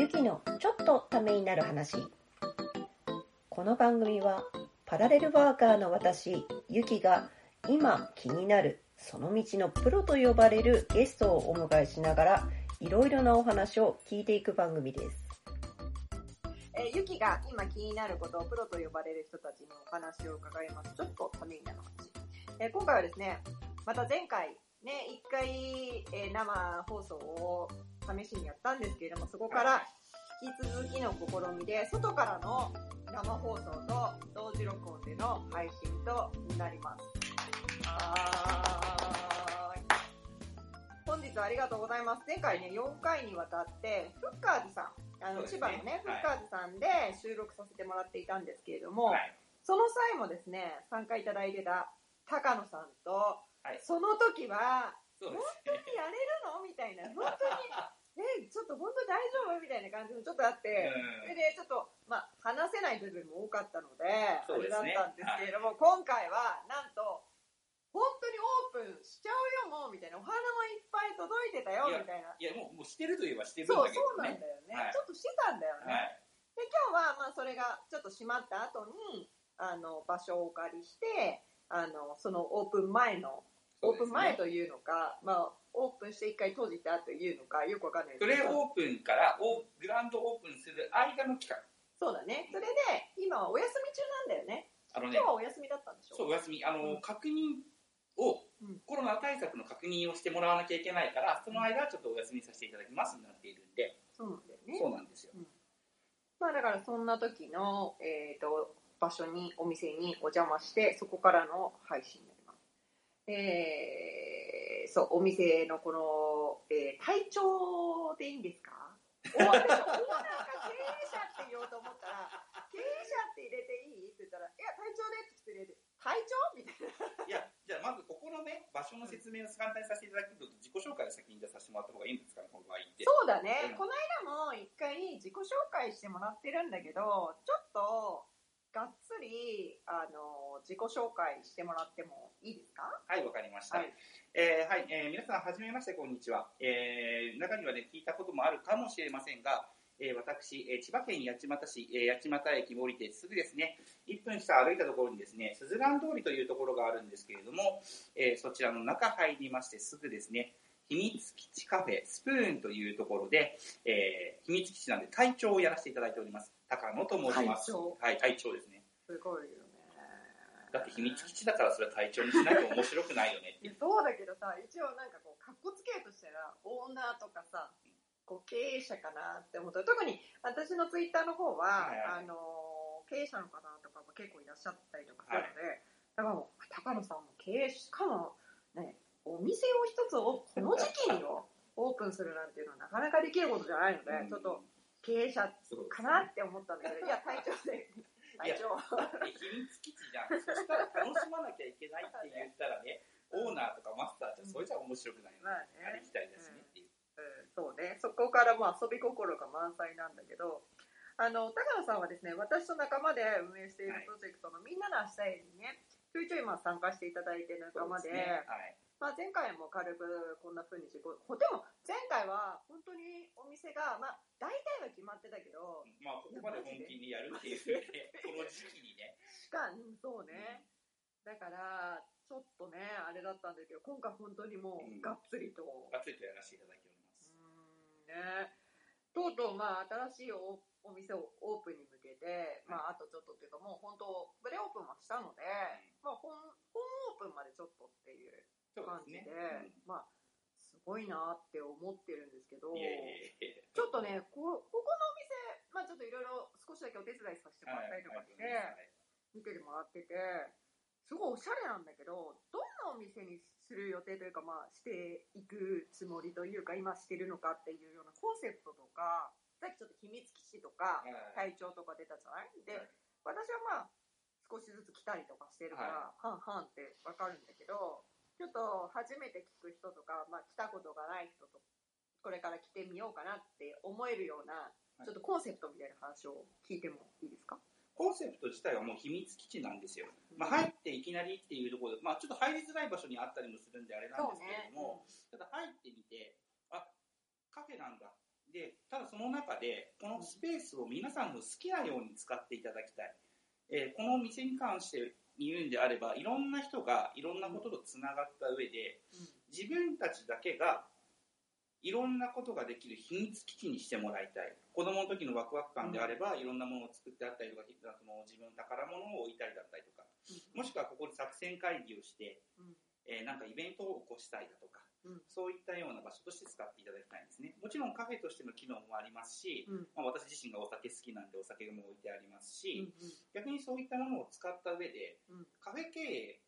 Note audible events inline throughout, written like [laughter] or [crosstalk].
ゆきのちょっとためになる話この番組はパラレルワーカーの私ゆきが今気になるその道のプロと呼ばれるゲストをお迎えしながらいろいろなお話を聞いていく番組ですえー、ゆきが今気になることをプロと呼ばれる人たちのお話を伺います。ちょっとためになる話。えー今回はですね、また前回、ね、一回、えー生放送を試しにやったんですけれども、そこから引き続きの試みで、外からの生放送と同時録音での配信となります。はーい。本日はありがとうございます。前回ね、4回にわたって、フッカーズさん、あの、ね葉のね、フはいッカーズさんで収録させてもらっていたんですけれども、はい。その際もですね、参加いただいてた高野さんと、はいその時は、本当にやれるの？みたいな、本当に、え、ちょっと本当に大丈夫みたいな感じもちょっとあって、それでちょっと、まあ、話せない部分も多かったので、あれだっそうですねたんですけれども、今回は、なんと、本当にオープンしちゃうよ、もう、みたいな。お花もいっぱい届いてたよ、みたいな。いや、もう、もうしてるといえばしてるんそう、だけそうどね。なんだよね。はいちょっとしてたんだよね。はい。で今日はまあそれがちょっと閉まった後にあの場所をお借りしてあのそのオープン前の、オープン前というのか、まあ、オープンして一回閉じたというのかよくわかんないプレオープンからオーグランドオープンする間の期間。そうだね。それで今はお休み中なんだよね。あのね今日、はお休みだったんでしょ？そう、お休み。あの、うん。確認を、うん。コロナ対策の確認をしてもらわなきゃいけないから、その間はちょっとお休みさせていただきますになっているんで、そうなんだよね。そうなんですよ。まあだからそんな時の、えー、と場所にお店にお邪魔してそこからの配信えー、そうお店のこの、えー体調でいいんですか？オーナーか経営者って言おうと思ったら経営者って入れていい？って言ったらいや体調でって入れて体調？みたいな。いや、じゃあまずここのね、場所の説明を簡単にさせていただくと、自己紹介を先にじゃあさせてもらった方がいいんですかね、この場合って。そうだね、うん。この間も一回自己紹介してもらってるんだけどちょっとがっつりあの自己紹介してもらってもいいですか？はい、わかりました。はいえーはい、えー皆さん、はじめまして、こんにちは。えー中にはね、聞いたこともあるかもしれませんが、えー私、えー千葉県八街市、えー八街駅降りてすぐですね、1分下歩いたところにですね、すずらん通りというところがあるんですけれども、えーそちらの中入りましてすぐですね、秘密基地カフェスプーンというところで、えー秘密基地なんで隊長をやらせていただいております。高野と申します。はい、隊長ですね。すごいよねだって秘密基地だからそれは隊長にしないと面白くないよねっていやそうだけどさ一応なんかこうかっこつけとしたらオーナーとかさこう経営者かなって思った特に私のツイッターの方は、はいはい。あの経営者の方とかも結構いらっしゃったりとかするので、だからもう高野さんも経営しかもねお店を一つをこの時期によオープンするなんていうのはなかなかできることじゃないので、うん。ちょっと経営者かなって思ったんだけど、いや隊長で隊長。え秘密基地じゃん。そしたら楽しまなきゃいけないって言ったらね、オーナーとかマスターじゃそれじゃ面白くないよね。まあありねきたりですねっていう。うん。そうね、そこからまあ遊び心が満載なんだけど、あの高野さんはですね、私と仲間で運営しているプロジェクトのみんなの明日へにね、ちょいちょいまあ参加していただいて仲間で、そうすね。はい。まあ、前回も軽くこんな風に自己、こでも前回は本当にお店が、まあ大体は決まってたけど、まあ、ここまで本気にやるっていうね、[laughs] この時期にね。しか、うんそうね。だから、ちょっとね、あれだったんだけど、今回本当にもうがっつりと、がっつりとやらせていただいております。ね、とうとう、まあ、新しいおお店をオープンに向けて、まあ、あとちょっとっていうか、もう本当、プレオープンはしたので、まあ、本本オープンまでちょっとっていうそう感じで、ですね。まあ、すごいなって思ってるんですけど。ちょっとね、こここのお店、まあ、ちょっといろいろ少しだけお手伝いさせてもらったりとかして、はい見てもらってて、すごいおしゃれなんだけど、どんなお店にする予定というか、まあ、していくつもりというか、今してるのかっていうようなコンセプトとか、さっきちょっと秘密基地とか、はい。体調とか出たじゃない？で、はい。私はまあ、少しずつ来たりとかしてるから、はんはんってわかるんだけど、ちょっと初めて聞く人とか、まあ、来たことがない人と、これから来てみようかなって思えるような、ちょっとコンセプトみたいな話を聞いてもいいですか？コンセプト自体はもう秘密基地なんですよ。まあ、入っていきなりっていうところで、まあ、ちょっと入りづらい場所にあったりもするんであれなんですけれども、ただ入ってみて、あ、カフェなんだ。で、ただその中で、このスペースを皆さんの好きなように使っていただきたい。えーこの店に関して言うんであれば、いろんな人がいろんなこととつながった上で、自分たちだけがいろんなことができる秘密基地にしてもらいたい。子供の時のワクワク感であれば、いろんなものを作ってあったりとか、その自分の宝物を置いたりだったりとか、もしくはここで作戦会議をして、うん。えーなんかイベントを起こしたいだとか、うん。そういったような場所として使っていただきたいんですね。もちろんカフェとしての機能もありますし、うん。まあ、私自身がお酒好きなんでお酒も置いてありますし、うん逆にそういったものを使った上で、うん。カフェ経営、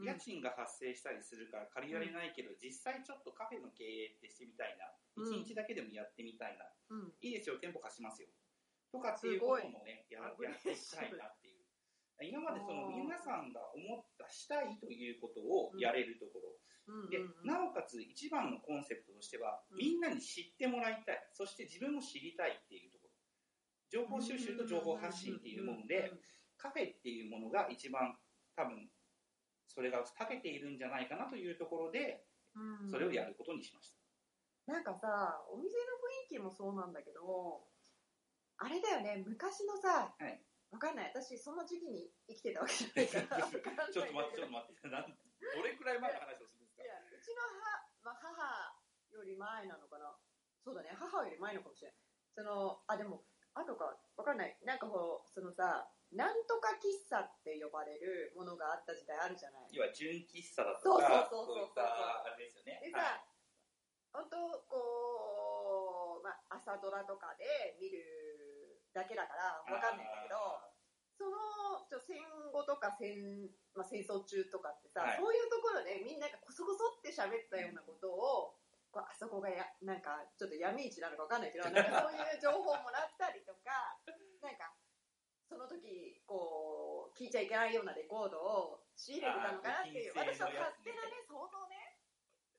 家賃が発生したりするから借りられないけど、実際ちょっとカフェの経営ってしてみたいな、うん。一日だけでもやってみたいな、うん。いいですよ、店舗貸しますよ。とかっていうこともね、ややっていきたいなって。今までその皆さんが思った、したいということをやれるところ。でうんうん、なおかつ一番のコンセプトとしては、うん。みんなに知ってもらいたい。そして自分も知りたいっていうところ。情報収集と情報発信っていうもので、カフェっていうものが一番多分、それが長けているんじゃないかなというところで、うん。うんそれをやることにしました。なんかさ、お店の雰囲気もそうなんだけど、あれだよね、昔のさ、はいわかんない。私、その時期に生きてたわけじゃないから。[laughs] ちょっと待って、ちょっと待って。なんどれくらい前の話をするんですか？いや、うちの母、まあ、母より前なのかな。そうだね、母より前のかもしれない。その、あ、でも、あとか、わかんない。なんかこう、そのさ、なんとか喫茶って呼ばれるものがあった時代あるじゃない。要は純喫茶だとか、そうそうそうそういったあれですよね。ではいさ、本当こう、まあ、朝ドラとかで見るだけだからわかんないんだけど、そのちょ戦後とか戦,、まあ、戦争中とかってさ、はい。そういうところでみんながこそこそって喋ったようなことを、こうあそこがやなんかちょっと闇市なのかわかんないけど [laughs] なんかそういう情報をもらったりとかなんかその時こう聞いちゃいけないようなレコードを仕入れてたのかなっていう私は勝手なね想像ね。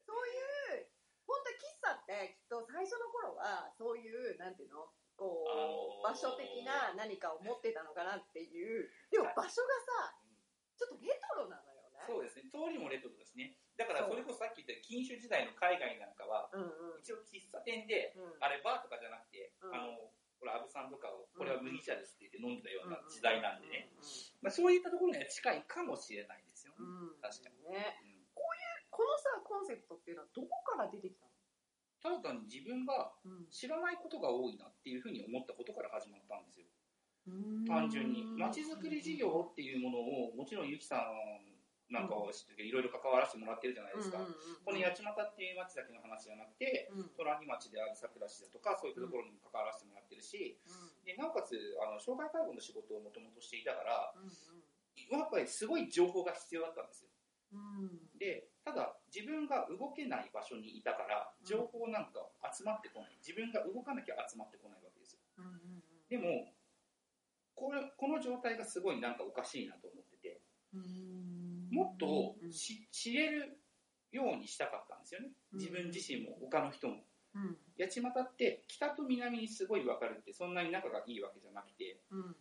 そういう本当喫茶ってきっと最初の頃はそういうなんていうのこう、あのー場所的な何かを持ってたのかなっていう。でも場所がさうんちょっとレトロなのよね。そうですね。通りもレトロですね。だからそれこそさっき言った禁酒時代の海外なんかは、うんうん。一応喫茶店で、うん。あれバーとかじゃなくて、うん。あの、ほら、アブさんとかを、これは麦茶ですって言って飲んでたよううんな時代なんでね。まあそういったところには近いかもしれないですよね。うん。うん確かに。ね。うんこのさコンセプトっていうのはどこから出てきたただ単に自分がの、知らないことが多いなっていうふうに思ったことから始まったんですよ。うん。単純に。街づくり事業っていうものを、もちろんゆきさんなんかは知ってるいろいろ関わらせてもらってるじゃないですか。この八街っていう町だけの話じゃなくて、うんうん隣町である桜市だとか、そういったところにも関わらせてもらってるし、でなおかつあの障害介護の仕事をもともとしていたからやっぱりすごい情報が必要だったんですよ。うん。でただ自分が動けない場所にいたから情報なんか集まってこない。自分が動かなきゃ集まってこないわけですよ。うんうんうんでもこれこの状態がすごいなんかおかしいなと思っててうん。もっと知れるようにしたかったんですよね。自分自身も他の人も。うん。八街って北と南にすごい分かるってそんなに仲がいいわけじゃなくてうん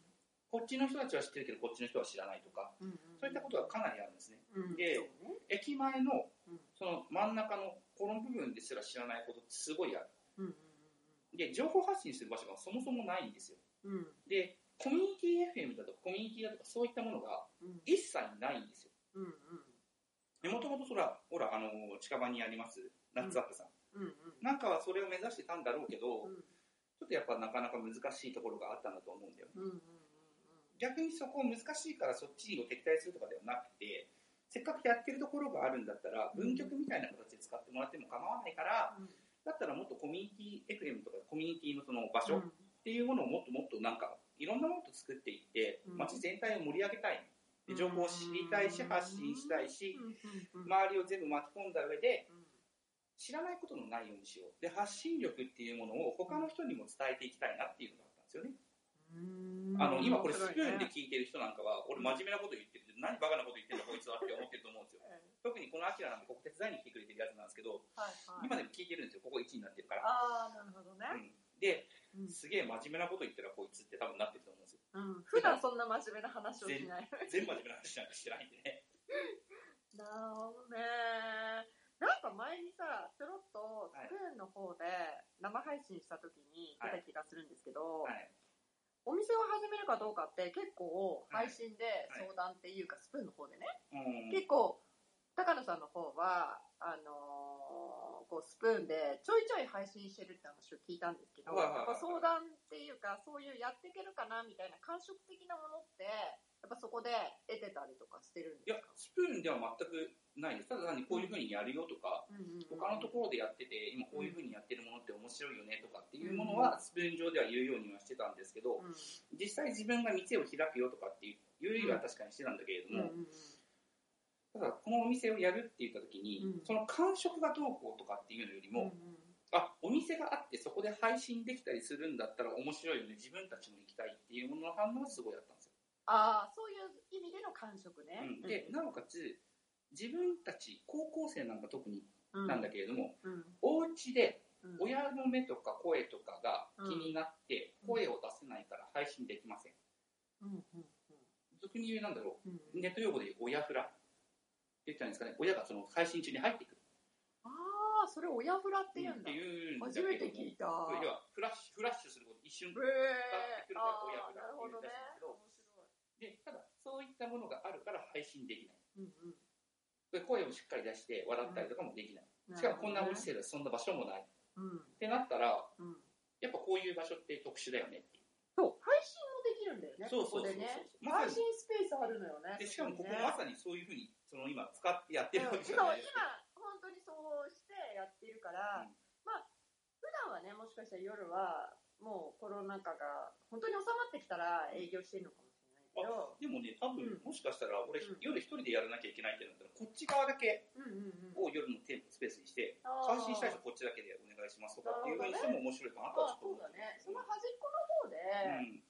こっちの人たちは知ってるけどこっちの人は知らないとかうんそういったことがかなりあるんですね。うんでね。駅前のうん。その真ん中のこの部分ですら知らないことってすごいある。うんうんで情報発信する場所がそもそもないんですよ。うん。うんでコミュニティ FM だとかコミュニティだとかそういったものがうん。一切ないんですよ。うんうん。でもともとそらほらあの近場にありますナッツアップさん、うんうん。なんかはそれを目指してたんだろうけど、うん。ちょっとやっぱなかなか難しいところがあったんだと思うんだようんうん逆にそこ難しいからそっちを敵対するとかではなくてせっかくやってるところがあるんだったら文局みたいな形で使ってもらっても構わないからうん。だったらもっとコミュニティ FM とかコミュニティのその場所っうん。ていうものをもっともっとなんかいろんなものと作っていってうん。街全体を盛り上げたい。で情報を知りたいし発信したいし周りを全部巻き込んだ上でうん。知らないことのないようにしよう。で発信力っていうものを他の人にも伝えていきたいなっていうのがあったんですよね。うんあの今これスプーンで面聞いてる人なんかは俺真面目なこと言ってる。何バカなこと言ってんだこいつはって思ってると思うんですよ。特にこのアキラなんてここ手伝いに来てくれてるやつなんですけど今でも聞いてるんですよ。ここ1位になってるから、ああなるほどね。うん、でうん。すげえ真面目なこと言ってるこいつって多分なってると思うんですよ。うん。普段そんな真面目な話をしない。全部真面目な話なんかしてないんで。ねなるほどね。なんか前にさちょろっとスプーンの方で生配信した時に出た気がするんですけど、はい。お店を始めるかどうかって結構配信で相談っていうか、スプーンの方でね、うん。結構高野さんの方はあのーこうスプーンでちょいちょい配信してるって話を聞いたんですけど、やっぱ相談っていうかそういうやっていけるかなみたいな感触的なものってやっぱそこで得てたりとかしてるんいやですか、スプーンでは全くないです。ただ単にこういうふうにやるよとか、他のところでやってて、今こういうふうにやってるものって面白いよねとかいうものは、スプーン上では言うようにはしてたんですけど、うん。実際自分が店を開くよとかっていうよりは確かにしてたんだけれども、うんうんうん。ただこのお店をやるって言った時に、うん。その感触がどうこうとかっていうのよりも、うんうん。あ、お店があってそこで配信できたりするんだったら面白いよね、自分たちも行きたいっていうものの反応はすごいあったんですよ。ああそういう意味での感触ね、うん。で、なおかつ、自分たち、高校生なんか特になんだけれども、うん。お家でうん親の目とか声とかが気になってうん。声を出せないから配信できません。うんうん俗に言うなんだろう。ん。う、ネット用語で言う親フラって言ったんですかね、親がその配信中に入ってくる。ああそれ親フラって言うんだ、うんだ初めて聞いた。要はフラッシュ、フラッシュすること一瞬ってくるから親フラって言うんですで、ただそういったものがあるから配信できない。面白い、うん。で声をしっかり出して笑ったりとかもできない。うん、しかもこんなご時世世でそんな場所もない。っうん。てなったら、うん。やっぱこういう場所って特殊だよねって。そう。配信もできるんだよねそうそうそうそう。配信スペースあるのよねでしかもここまさにそういうふうに、その今使ってやってるわけじゃない。ですか。本当にそうしてやっているから、うん。まあ普段はねもしかしたら夜はもうコロナ禍が本当に収まってきたら営業してるのかもしれないけど。あでもね、多分、うん。もしかしたら俺、うん。夜一人でやらなきゃいけないってなったら、こっち側だけを夜のテープスペースにして、配信したい人こっちだけでお願いしますとかっていうふうにしても面白いかなとはちあそうょっと思って。だね。その端っこの方で、うん。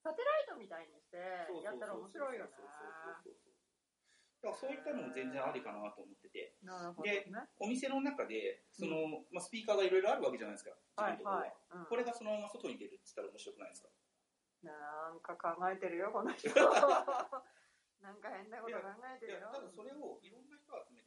サテライトみたいにしてそうそうそうやったら面白いよね。そういったのも全然ありかなと思ってて、なるほどね。お店の中で、その、まあ、スピーカーがいろいろあるわけじゃないですか、自分のところは。はいこれがそのまま外に出るって言ったら面白くないですか？なんか考えてるよこの人。[laughs] なんか変なこと考えていやるよただそれをいろんな人を集め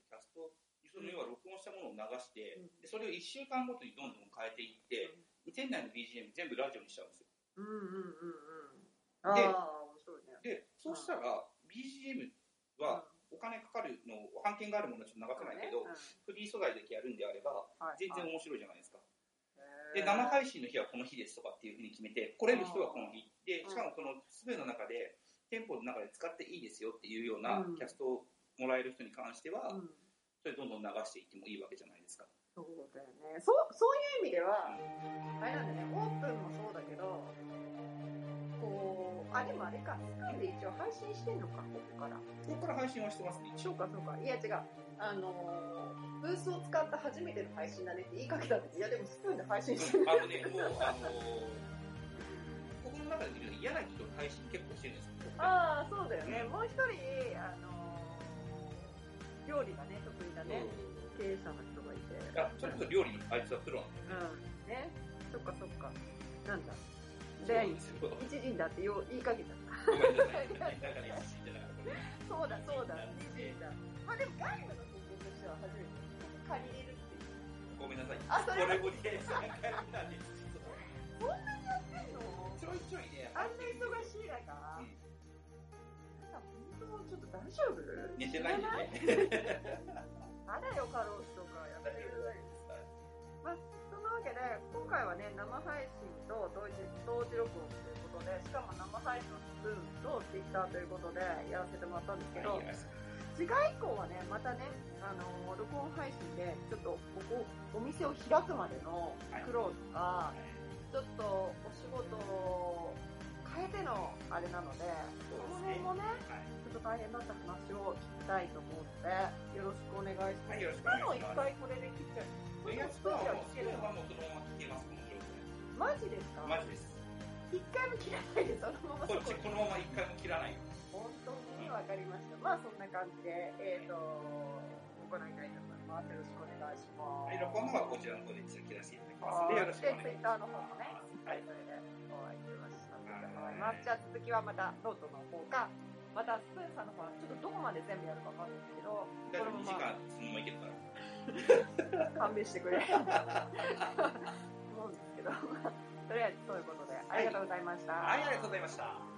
流して、うん。でそれを1週間ごとにどんどん変えていって、店内の BGM 全部ラジオにしちゃうんですよ。うんうんうんうん。ああ面白いね。で、そうしたら BGM はお金かかるの、版権があるものはちょっと流せないけど、うん。フリー素材だけやるんであれば、はい。全然面白いじゃないですか。へで、ー生配信の日はこの日ですとかっていうふうに決めて、来れる人はこの日。で、うん。しかもこのスプーンの中で、店舗の中で使っていいですよっていうようなうん。キャストをもらえる人に関しては、うんそれどんどん流していってもいいわけじゃないですか。そうだよね。そうそういう意味ではあれなんだねオープンもそうだけどこうあでもあれかスプーンで一応配信してんのかここから。ここから配信はしてますね。そうかそうか。いや違う。あのーブースを使った初めての配信だねって言いかけたんだけどいやでもスプーンで配信してる。あのね、もう、あのーここの中で見ると嫌な人の配信結構してるんですよ。ああそうだよね。もう一人あのー料理がね得意なね経営者の人がいて。あ、それこそ料理のあいつはプロなんだよね。うん。ね。そっかそっか。なんだ？で。一陣だってよ言いかけた。ごめんなさい。だから一時じゃなかった。そうだそうだ。一陣だ。まあでも外部の人間としては初めて借りれるっていう。ごめんなさい。あそれこれもね、なんでそんなにやってんの？ちょいちょいね、あんな忙しい中、うん本当ちょっと大丈夫？寝てないんでね。あれよ、過労死とかやってるまあ、そんなわけで、今回はね、生配信と同時同時録音ということで、しかも生配信のスプーンとツイッターということでやらせてもらったんですけど、次回以降はね、またね、あの録音配信で、ちょっとここ、お店を開くまでの苦労とか、ちょっとお仕事を変えてのあれなので、その辺もね、大変だった話を聞きたいと思って、よろしくお願いします。はいよろしくお願いします回これで切っちゃう。スプーンではもう聞けるのはもうそのまま聞けます、この状マジですか？態。マジです。一回も切らないで、そのままそここっち、このまま一回も切らない。本当にわかりました。まあそんな感じで、えっ、と、行いたいと思います。よろしくお願いします。はい、録音の方はこちらの方で切らせていただきますので、よろしくお願いします。で、ツイッターの方もね、ははいい、それでお会いしましたいと思います。じゃあ続きはまたノートの方か、またスプーンさんの方はちょっとどこまで全部やるかわかんないですけど、大丈夫、2時間そのままいけるから。勘弁してくれ。[laughs] 思うんですけど、[laughs] とりあえずそういうことで、ありがとうございました。はい、ありがとうございました。